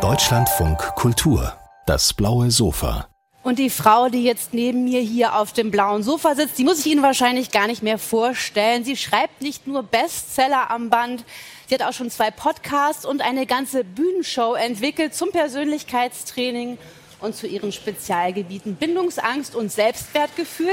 Deutschlandfunk Kultur. Das blaue Sofa. Und die Frau, die jetzt neben mir hier auf dem blauen Sofa sitzt, die muss ich Ihnen wahrscheinlich gar nicht mehr vorstellen. Sie schreibt nicht nur Bestseller am Band, sie hat auch schon zwei Podcasts und eine ganze Bühnenshow entwickelt zum Persönlichkeitstraining und zu ihren Spezialgebieten Bindungsangst und Selbstwertgefühl.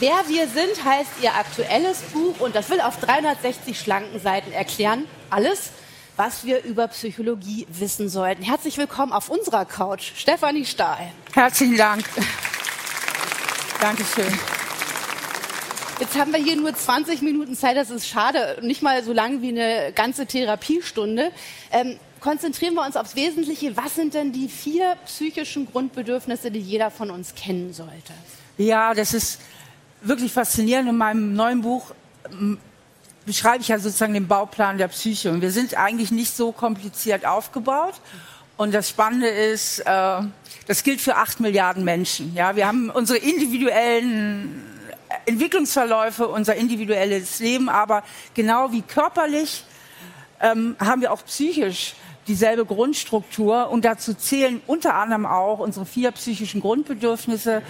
Wer wir sind, heißt ihr aktuelles Buch und das will auf 360 schlanken Seiten erklären. Alles was wir über Psychologie wissen sollten. Herzlich willkommen auf unserer Couch, Stefanie Stahl. Herzlichen Dank. Dankeschön. Jetzt haben wir hier nur 20 Minuten Zeit, das ist schade, nicht mal so lang wie eine ganze Therapiestunde. Ähm, konzentrieren wir uns aufs Wesentliche. Was sind denn die vier psychischen Grundbedürfnisse, die jeder von uns kennen sollte? Ja, das ist wirklich faszinierend. In meinem neuen Buch beschreibe ich ja sozusagen den Bauplan der Psyche. Und wir sind eigentlich nicht so kompliziert aufgebaut. Und das Spannende ist, äh, das gilt für acht Milliarden Menschen. Ja, wir haben unsere individuellen Entwicklungsverläufe, unser individuelles Leben, aber genau wie körperlich ähm, haben wir auch psychisch dieselbe Grundstruktur und dazu zählen unter anderem auch unsere vier psychischen Grundbedürfnisse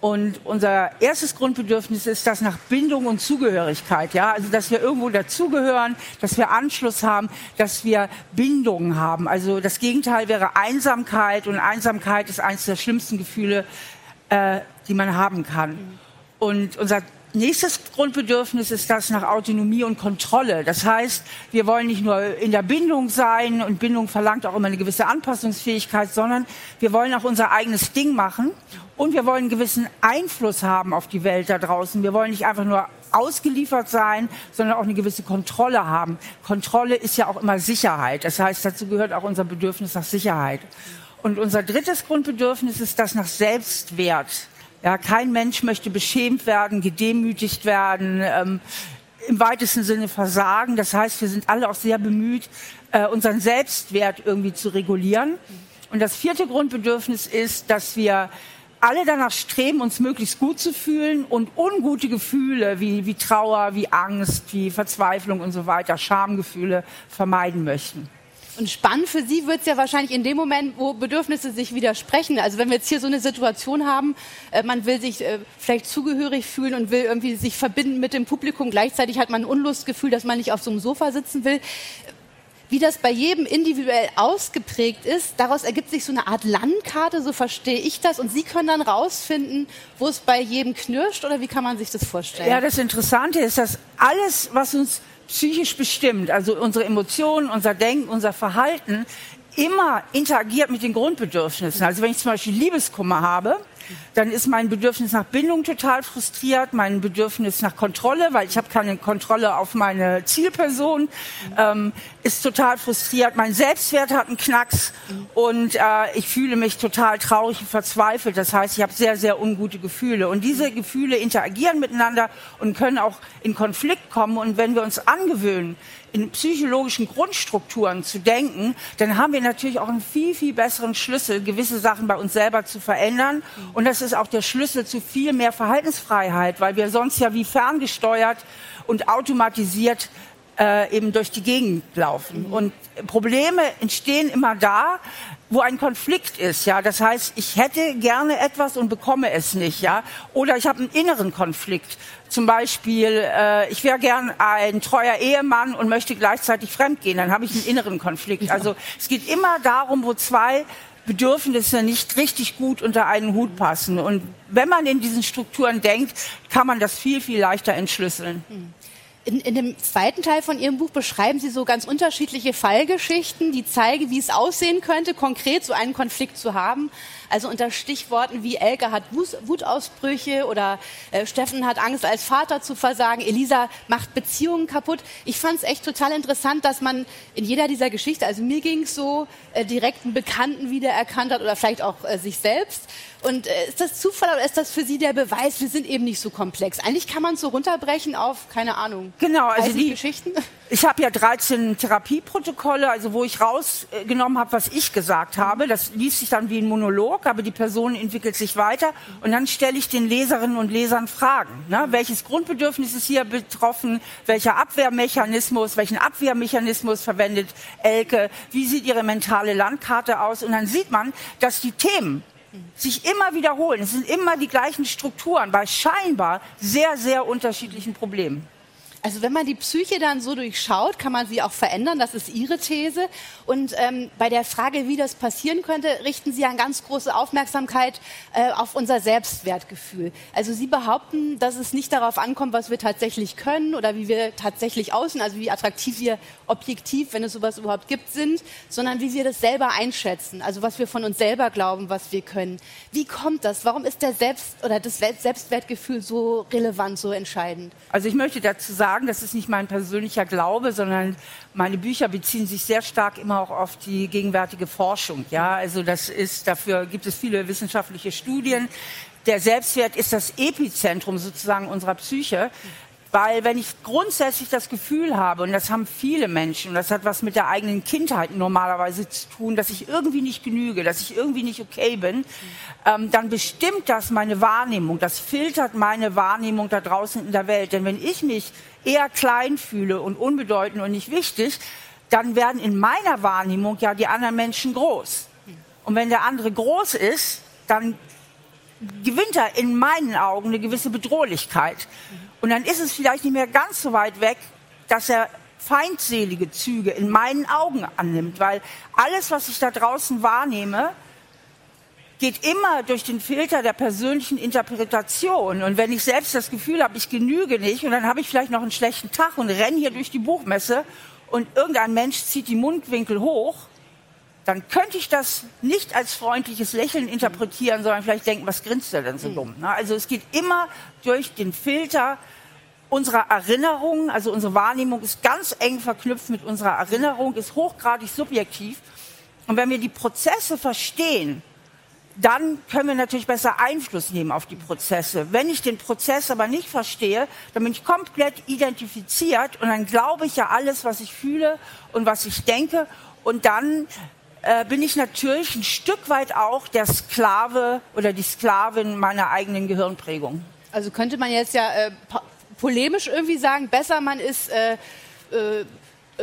und unser erstes Grundbedürfnis ist das nach Bindung und Zugehörigkeit, ja, also dass wir irgendwo dazugehören, dass wir Anschluss haben, dass wir Bindung haben. Also das Gegenteil wäre Einsamkeit und Einsamkeit ist eines der schlimmsten Gefühle, äh, die man haben kann. Und unser nächstes Grundbedürfnis ist das nach Autonomie und Kontrolle. Das heißt, wir wollen nicht nur in der Bindung sein und Bindung verlangt auch immer eine gewisse Anpassungsfähigkeit, sondern wir wollen auch unser eigenes Ding machen und wir wollen einen gewissen Einfluss haben auf die Welt da draußen. Wir wollen nicht einfach nur ausgeliefert sein, sondern auch eine gewisse Kontrolle haben. Kontrolle ist ja auch immer Sicherheit. Das heißt, dazu gehört auch unser Bedürfnis nach Sicherheit. Und unser drittes Grundbedürfnis ist das nach Selbstwert. Ja, kein Mensch möchte beschämt werden, gedemütigt werden, ähm, im weitesten Sinne versagen. Das heißt, wir sind alle auch sehr bemüht, äh, unseren Selbstwert irgendwie zu regulieren. Und das vierte Grundbedürfnis ist, dass wir alle danach streben, uns möglichst gut zu fühlen und ungute Gefühle wie, wie Trauer, wie Angst, wie Verzweiflung und so weiter, Schamgefühle vermeiden möchten. Und spannend für Sie wird es ja wahrscheinlich in dem Moment, wo Bedürfnisse sich widersprechen. Also wenn wir jetzt hier so eine Situation haben, äh, man will sich äh, vielleicht zugehörig fühlen und will irgendwie sich verbinden mit dem Publikum. Gleichzeitig hat man ein Unlustgefühl, dass man nicht auf so einem Sofa sitzen will. Wie das bei jedem individuell ausgeprägt ist, daraus ergibt sich so eine Art Landkarte, so verstehe ich das. Und Sie können dann rausfinden, wo es bei jedem knirscht oder wie kann man sich das vorstellen? Ja, das Interessante ist, dass alles, was uns psychisch bestimmt, also unsere Emotionen, unser Denken, unser Verhalten, immer interagiert mit den Grundbedürfnissen. Also wenn ich zum Beispiel Liebeskummer habe, dann ist mein Bedürfnis nach Bindung total frustriert, mein Bedürfnis nach Kontrolle, weil ich habe keine Kontrolle auf meine Zielperson, ähm, ist total frustriert. Mein Selbstwert hat einen Knacks und äh, ich fühle mich total traurig und verzweifelt. Das heißt, ich habe sehr, sehr ungute Gefühle. Und diese Gefühle interagieren miteinander und können auch in Konflikt kommen. Und wenn wir uns angewöhnen, in psychologischen Grundstrukturen zu denken, dann haben wir natürlich auch einen viel, viel besseren Schlüssel, gewisse Sachen bei uns selber zu verändern. Und das ist auch der Schlüssel zu viel mehr Verhaltensfreiheit, weil wir sonst ja wie ferngesteuert und automatisiert äh, eben durch die Gegend laufen. Mhm. Und Probleme entstehen immer da, wo ein Konflikt ist, ja. Das heißt, ich hätte gerne etwas und bekomme es nicht, ja. Oder ich habe einen inneren Konflikt. Zum Beispiel, äh, ich wäre gern ein treuer Ehemann und möchte gleichzeitig fremdgehen. Dann habe ich einen inneren Konflikt. Also es geht immer darum, wo zwei Bedürfnisse nicht richtig gut unter einen Hut passen. Und wenn man in diesen Strukturen denkt, kann man das viel, viel leichter entschlüsseln. Mhm. In, in, dem zweiten Teil von Ihrem Buch beschreiben Sie so ganz unterschiedliche Fallgeschichten, die zeigen, wie es aussehen könnte, konkret so einen Konflikt zu haben. Also unter Stichworten wie Elke hat Wutausbrüche oder äh, Steffen hat Angst, als Vater zu versagen, Elisa macht Beziehungen kaputt. Ich fand es echt total interessant, dass man in jeder dieser Geschichte, also mir ging es so, äh, direkt einen Bekannten wiedererkannt hat oder vielleicht auch äh, sich selbst. Und äh, ist das Zufall oder ist das für Sie der Beweis, wir sind eben nicht so komplex? Eigentlich kann man es so runterbrechen auf, keine Ahnung, genau, also die Geschichten. Ich habe ja 13 Therapieprotokolle, also wo ich rausgenommen habe, was ich gesagt habe. Das liest sich dann wie ein Monolog, aber die Person entwickelt sich weiter. Und dann stelle ich den Leserinnen und Lesern Fragen. Ne? Welches Grundbedürfnis ist hier betroffen? Welcher Abwehrmechanismus? Welchen Abwehrmechanismus verwendet Elke? Wie sieht ihre mentale Landkarte aus? Und dann sieht man, dass die Themen sich immer wiederholen. Es sind immer die gleichen Strukturen bei scheinbar sehr, sehr unterschiedlichen Problemen. Also wenn man die Psyche dann so durchschaut, kann man sie auch verändern. Das ist Ihre These. Und ähm, bei der Frage, wie das passieren könnte, richten Sie eine ganz große Aufmerksamkeit äh, auf unser Selbstwertgefühl. Also Sie behaupten, dass es nicht darauf ankommt, was wir tatsächlich können oder wie wir tatsächlich aussehen, also wie attraktiv wir objektiv, wenn es sowas überhaupt gibt, sind, sondern wie wir das selber einschätzen. Also was wir von uns selber glauben, was wir können. Wie kommt das? Warum ist der Selbst oder das Selbstwertgefühl so relevant, so entscheidend? Also ich möchte dazu sagen, sagen, das ist nicht mein persönlicher Glaube, sondern meine Bücher beziehen sich sehr stark immer auch auf die gegenwärtige Forschung. Ja, also das ist, dafür gibt es viele wissenschaftliche Studien. Der Selbstwert ist das Epizentrum sozusagen unserer Psyche. Weil wenn ich grundsätzlich das Gefühl habe, und das haben viele Menschen, und das hat was mit der eigenen Kindheit normalerweise zu tun, dass ich irgendwie nicht genüge, dass ich irgendwie nicht okay bin, ähm, dann bestimmt das meine Wahrnehmung, das filtert meine Wahrnehmung da draußen in der Welt. Denn wenn ich mich eher klein fühle und unbedeutend und nicht wichtig, dann werden in meiner Wahrnehmung ja die anderen Menschen groß. Und wenn der andere groß ist, dann gewinnt er in meinen Augen eine gewisse Bedrohlichkeit. Und dann ist es vielleicht nicht mehr ganz so weit weg, dass er feindselige Züge in meinen Augen annimmt, weil alles, was ich da draußen wahrnehme, geht immer durch den Filter der persönlichen Interpretation. Und wenn ich selbst das Gefühl habe, ich genüge nicht, und dann habe ich vielleicht noch einen schlechten Tag und renne hier durch die Buchmesse und irgendein Mensch zieht die Mundwinkel hoch, dann könnte ich das nicht als freundliches Lächeln interpretieren, sondern vielleicht denken, was grinst er denn so dumm? Also es geht immer durch den Filter unserer Erinnerung, also unsere Wahrnehmung ist ganz eng verknüpft mit unserer Erinnerung, ist hochgradig subjektiv. Und wenn wir die Prozesse verstehen, dann können wir natürlich besser Einfluss nehmen auf die Prozesse. Wenn ich den Prozess aber nicht verstehe, dann bin ich komplett identifiziert und dann glaube ich ja alles, was ich fühle und was ich denke und dann äh, bin ich natürlich ein Stück weit auch der Sklave oder die Sklavin meiner eigenen Gehirnprägung. Also könnte man jetzt ja äh, polemisch irgendwie sagen, besser man ist äh, äh,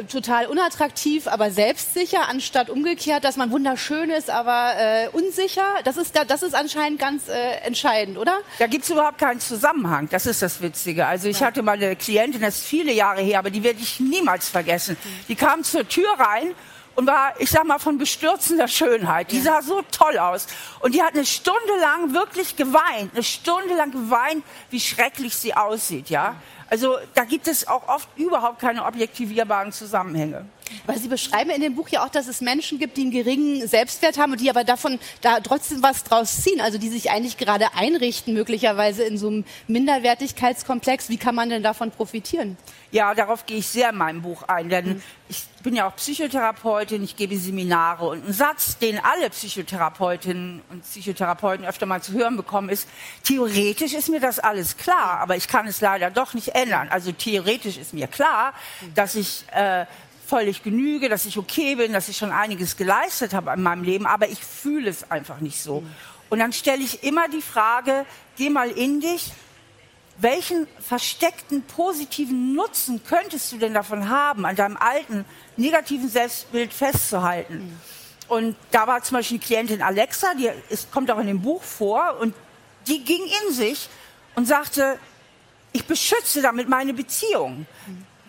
total unattraktiv, aber selbstsicher, anstatt umgekehrt, dass man wunderschön ist, aber äh, unsicher. Das ist, das ist anscheinend ganz äh, entscheidend, oder? Da gibt es überhaupt keinen Zusammenhang. Das ist das Witzige. Also ich ja. hatte mal eine Klientin, das ist viele Jahre her, aber die werde ich niemals vergessen. Die kam zur Tür rein und war, ich sag mal, von bestürzender Schönheit. Die sah so toll aus. Und die hat eine Stunde lang wirklich geweint, eine Stunde lang geweint, wie schrecklich sie aussieht, ja. Also da gibt es auch oft überhaupt keine objektivierbaren Zusammenhänge. Weil Sie beschreiben in dem Buch ja auch, dass es Menschen gibt, die einen geringen Selbstwert haben und die aber davon da trotzdem was draus ziehen, also die sich eigentlich gerade einrichten, möglicherweise in so einem Minderwertigkeitskomplex. Wie kann man denn davon profitieren? Ja, darauf gehe ich sehr in meinem Buch ein, denn mhm. ich bin ja auch Psychotherapeutin, ich gebe Seminare und ein Satz, den alle Psychotherapeutinnen und Psychotherapeuten öfter mal zu hören bekommen, ist, theoretisch ist mir das alles klar, aber ich kann es leider doch nicht ändern. Also theoretisch ist mir klar, dass ich äh, völlig genüge, dass ich okay bin, dass ich schon einiges geleistet habe in meinem Leben, aber ich fühle es einfach nicht so. Und dann stelle ich immer die Frage, geh mal in dich, welchen versteckten positiven Nutzen könntest du denn davon haben, an deinem alten negativen Selbstbild festzuhalten? Und da war zum Beispiel die Klientin Alexa, die ist, kommt auch in dem Buch vor, und die ging in sich und sagte, ich beschütze damit meine Beziehung.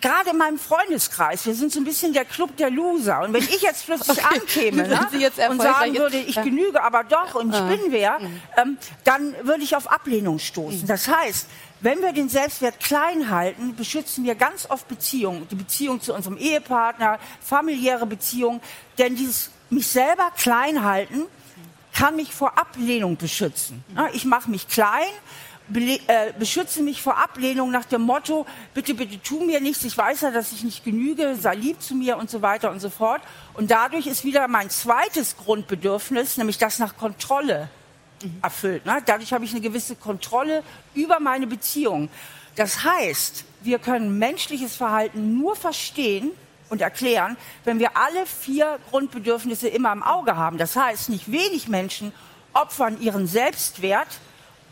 Gerade in meinem Freundeskreis, wir sind so ein bisschen der Club der Loser. Und wenn ich jetzt plötzlich okay. ankäme ne, und sagen würde, ich genüge aber doch und ich bin wer, mhm. ähm, dann würde ich auf Ablehnung stoßen. Mhm. Das heißt, wenn wir den Selbstwert klein halten, beschützen wir ganz oft Beziehungen. Die Beziehung zu unserem Ehepartner, familiäre Beziehungen. Denn dieses mich selber klein halten kann mich vor Ablehnung beschützen. Ich mache mich klein, äh, beschütze mich vor Ablehnung nach dem Motto, bitte, bitte tu mir nichts, ich weiß ja, dass ich nicht genüge, sei lieb zu mir und so weiter und so fort. Und dadurch ist wieder mein zweites Grundbedürfnis, nämlich das nach Kontrolle erfüllt. Ne? Dadurch habe ich eine gewisse Kontrolle über meine Beziehung. Das heißt, wir können menschliches Verhalten nur verstehen und erklären, wenn wir alle vier Grundbedürfnisse immer im Auge haben. Das heißt, nicht wenig Menschen opfern ihren Selbstwert,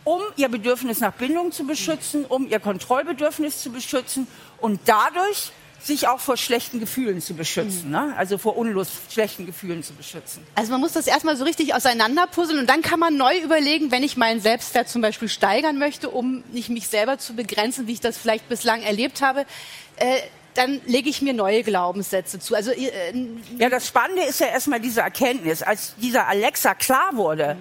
um ihr Bedürfnis nach Bindung zu beschützen, um ihr Kontrollbedürfnis zu beschützen und dadurch sich auch vor schlechten Gefühlen zu beschützen, mhm. ne? also vor Unlust, schlechten Gefühlen zu beschützen. Also man muss das erstmal so richtig auseinanderpuzzeln und dann kann man neu überlegen, wenn ich meinen Selbstwert zum Beispiel steigern möchte, um nicht mich selber zu begrenzen, wie ich das vielleicht bislang erlebt habe. Äh, dann lege ich mir neue Glaubenssätze zu. Also äh, ja, das Spannende ist ja erstmal diese Erkenntnis, als dieser Alexa klar wurde.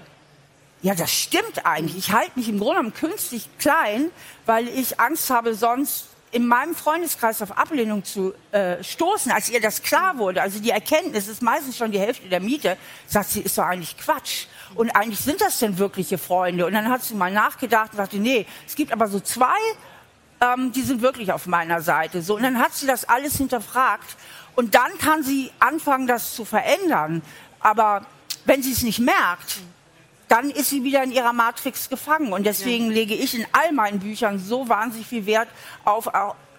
Ja, das stimmt eigentlich. Ich halte mich im Grunde genommen künstlich klein, weil ich Angst habe, sonst in meinem Freundeskreis auf Ablehnung zu äh, stoßen, als ihr das klar wurde, also die Erkenntnis ist meistens schon die Hälfte der Miete, sagt sie, ist doch eigentlich Quatsch. Und eigentlich sind das denn wirkliche Freunde? Und dann hat sie mal nachgedacht und sagte, nee, es gibt aber so zwei, ähm, die sind wirklich auf meiner Seite. So, und dann hat sie das alles hinterfragt. Und dann kann sie anfangen, das zu verändern. Aber wenn sie es nicht merkt, dann ist sie wieder in ihrer Matrix gefangen. Und deswegen ja. lege ich in all meinen Büchern so wahnsinnig viel Wert auf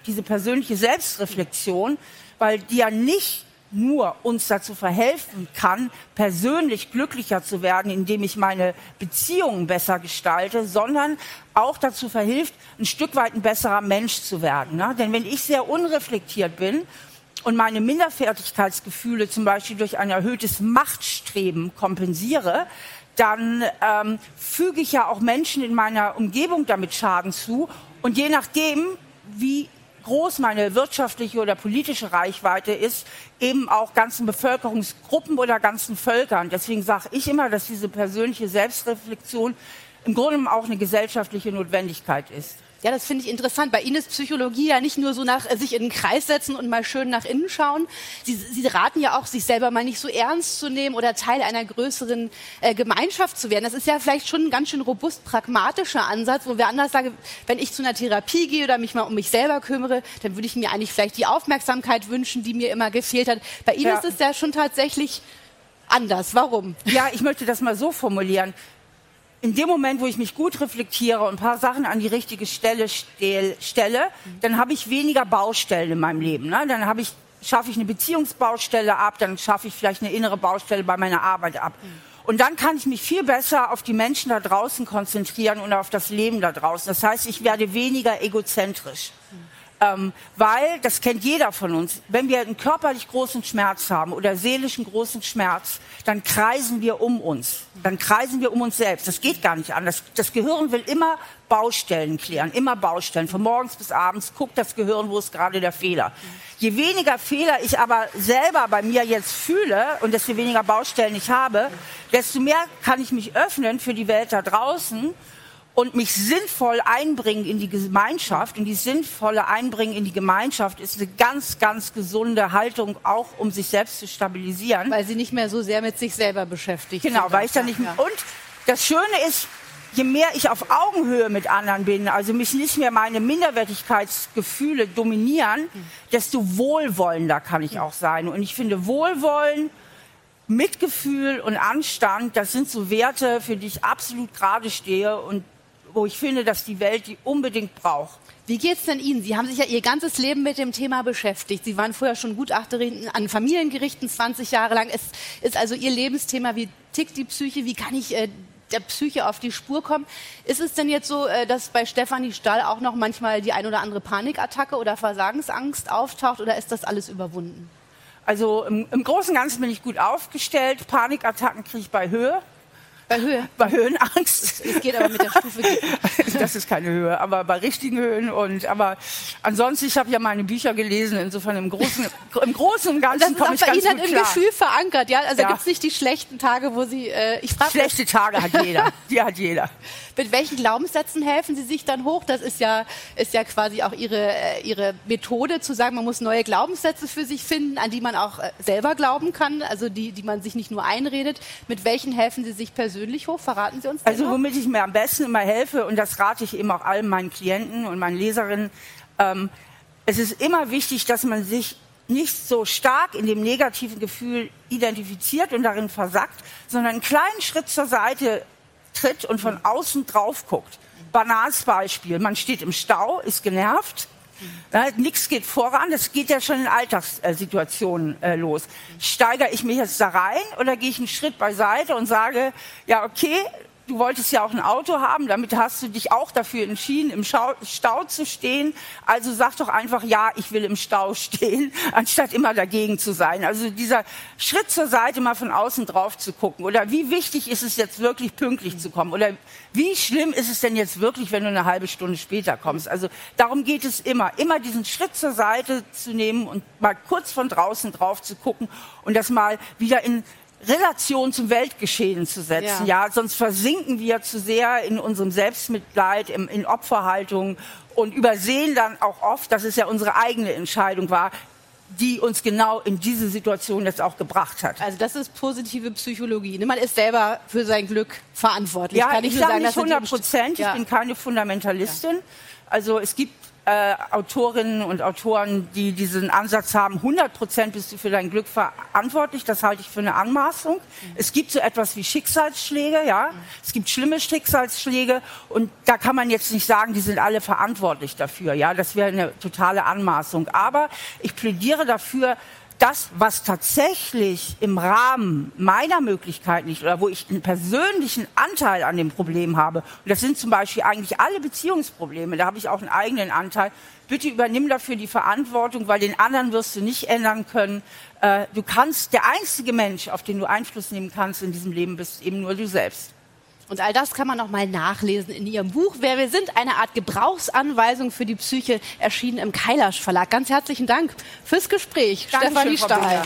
diese persönliche Selbstreflexion, weil die ja nicht nur uns dazu verhelfen kann, persönlich glücklicher zu werden, indem ich meine Beziehungen besser gestalte, sondern auch dazu verhilft, ein Stück weit ein besserer Mensch zu werden. Ne? Denn wenn ich sehr unreflektiert bin und meine Minderfertigkeitsgefühle zum Beispiel durch ein erhöhtes Machtstreben kompensiere, dann ähm, füge ich ja auch Menschen in meiner Umgebung damit Schaden zu. Und je nachdem, wie groß meine wirtschaftliche oder politische Reichweite ist, eben auch ganzen Bevölkerungsgruppen oder ganzen Völkern. Deswegen sage ich immer, dass diese persönliche Selbstreflexion im Grunde auch eine gesellschaftliche Notwendigkeit ist. Ja, das finde ich interessant. Bei Ihnen ist Psychologie ja nicht nur so nach äh, sich in den Kreis setzen und mal schön nach innen schauen. Sie, Sie raten ja auch, sich selber mal nicht so ernst zu nehmen oder Teil einer größeren äh, Gemeinschaft zu werden. Das ist ja vielleicht schon ein ganz schön robust pragmatischer Ansatz, wo wir anders sagen, wenn ich zu einer Therapie gehe oder mich mal um mich selber kümmere, dann würde ich mir eigentlich vielleicht die Aufmerksamkeit wünschen, die mir immer gefehlt hat. Bei Ihnen ja. ist es ja schon tatsächlich anders. Warum? Ja, ich möchte das mal so formulieren in dem Moment, wo ich mich gut reflektiere und ein paar Sachen an die richtige Stelle stelle, dann habe ich weniger Baustellen in meinem Leben. Ne? Dann habe ich, schaffe ich eine Beziehungsbaustelle ab, dann schaffe ich vielleicht eine innere Baustelle bei meiner Arbeit ab. Und dann kann ich mich viel besser auf die Menschen da draußen konzentrieren und auf das Leben da draußen. Das heißt, ich werde weniger egozentrisch. Ähm, weil, das kennt jeder von uns, wenn wir einen körperlich großen Schmerz haben oder seelischen großen Schmerz, dann kreisen wir um uns. Dann kreisen wir um uns selbst. Das geht gar nicht anders. Das Gehirn will immer Baustellen klären, immer Baustellen. Von morgens bis abends guckt das Gehirn, wo ist gerade der Fehler. Je weniger Fehler ich aber selber bei mir jetzt fühle und desto weniger Baustellen ich habe, desto mehr kann ich mich öffnen für die Welt da draußen und mich sinnvoll einbringen in die Gemeinschaft. Und die sinnvolle Einbringen in die Gemeinschaft ist eine ganz, ganz gesunde Haltung, auch um sich selbst zu stabilisieren. Weil sie nicht mehr so sehr mit sich selber beschäftigt Genau, weil ich da nicht. Ja. Und das Schöne ist, je mehr ich auf Augenhöhe mit anderen bin, also mich nicht mehr meine Minderwertigkeitsgefühle dominieren, mhm. desto wohlwollender kann ich auch sein. Und ich finde Wohlwollen, Mitgefühl und Anstand, das sind so Werte, für die ich absolut gerade stehe und wo ich finde, dass die Welt die unbedingt braucht. Wie geht es denn Ihnen? Sie haben sich ja Ihr ganzes Leben mit dem Thema beschäftigt. Sie waren vorher schon Gutachterin an Familiengerichten 20 Jahre lang. Es ist also Ihr Lebensthema. Wie tickt die Psyche? Wie kann ich äh, der Psyche auf die Spur kommen? Ist es denn jetzt so, äh, dass bei Stefanie Stahl auch noch manchmal die ein oder andere Panikattacke oder Versagensangst auftaucht oder ist das alles überwunden? Also im, im Großen und Ganzen bin ich gut aufgestellt. Panikattacken kriege ich bei Höhe. Bei Höhe? Bei Höhenangst. Es geht aber mit der Stufe. das ist keine Höhe, aber bei richtigen Höhen und aber ansonsten, ich habe ja meine Bücher gelesen, insofern im Großen, im Großen und Ganzen komme ich bei ganz Ihnen gut im Gefühl verankert, ja? Also ja. gibt es nicht die schlechten Tage, wo Sie, äh, ich frage Schlechte Tage hat jeder, die hat jeder. Mit welchen Glaubenssätzen helfen Sie sich dann hoch? Das ist ja, ist ja quasi auch Ihre, äh, Ihre Methode, zu sagen, man muss neue Glaubenssätze für sich finden, an die man auch äh, selber glauben kann, also die, die man sich nicht nur einredet. Mit welchen helfen Sie sich persönlich? Persönlich hoch? Verraten Sie uns das? Also womit ich mir am besten immer helfe, und das rate ich eben auch allen meinen Klienten und meinen Leserinnen, ähm, es ist immer wichtig, dass man sich nicht so stark in dem negativen Gefühl identifiziert und darin versackt, sondern einen kleinen Schritt zur Seite tritt und von außen drauf guckt. banales Beispiel. Man steht im Stau, ist genervt, ja, Nichts geht voran, das geht ja schon in Alltagssituationen äh, los. Steigere ich mich jetzt da rein oder gehe ich einen Schritt beiseite und sage, ja, okay, du wolltest ja auch ein Auto haben, damit hast du dich auch dafür entschieden, im Stau zu stehen. Also sag doch einfach, ja, ich will im Stau stehen, anstatt immer dagegen zu sein. Also dieser Schritt zur Seite, mal von außen drauf zu gucken. Oder wie wichtig ist es jetzt wirklich, pünktlich zu kommen? Oder wie schlimm ist es denn jetzt wirklich, wenn du eine halbe Stunde später kommst? Also darum geht es immer. Immer diesen Schritt zur Seite zu nehmen und mal kurz von draußen drauf zu gucken und das mal wieder in Relation zum Weltgeschehen zu setzen. Ja. ja, sonst versinken wir zu sehr in unserem Selbstmitleid, in, in Opferhaltung und übersehen dann auch oft, dass es ja unsere eigene Entscheidung war, die uns genau in diese Situation jetzt auch gebracht hat. Also das ist positive Psychologie. Man ist selber für sein Glück verantwortlich. Ja, Kann ich, ich sage nicht 100 Prozent. Ja. Ich bin keine Fundamentalistin. Ja. Also es gibt äh, Autorinnen und Autoren, die diesen Ansatz haben, 100 Prozent bist du für dein Glück verantwortlich. Das halte ich für eine Anmaßung. Mhm. Es gibt so etwas wie Schicksalsschläge, ja. Mhm. Es gibt schlimme Schicksalsschläge und da kann man jetzt nicht sagen, die sind alle verantwortlich dafür, ja. Das wäre eine totale Anmaßung. Aber ich plädiere dafür, das, was tatsächlich im Rahmen meiner Möglichkeiten liegt oder wo ich einen persönlichen Anteil an dem Problem habe, und das sind zum Beispiel eigentlich alle Beziehungsprobleme, da habe ich auch einen eigenen Anteil, bitte übernimm dafür die Verantwortung, weil den anderen wirst du nicht ändern können. Äh, du kannst, der einzige Mensch, auf den du Einfluss nehmen kannst in diesem Leben, bist eben nur du selbst. Und all das kann man noch mal nachlesen in Ihrem Buch. Wer wir sind, eine Art Gebrauchsanweisung für die Psyche, erschienen im Kailash Verlag. Ganz herzlichen Dank fürs Gespräch, Dankeschön, Stefanie Stahl.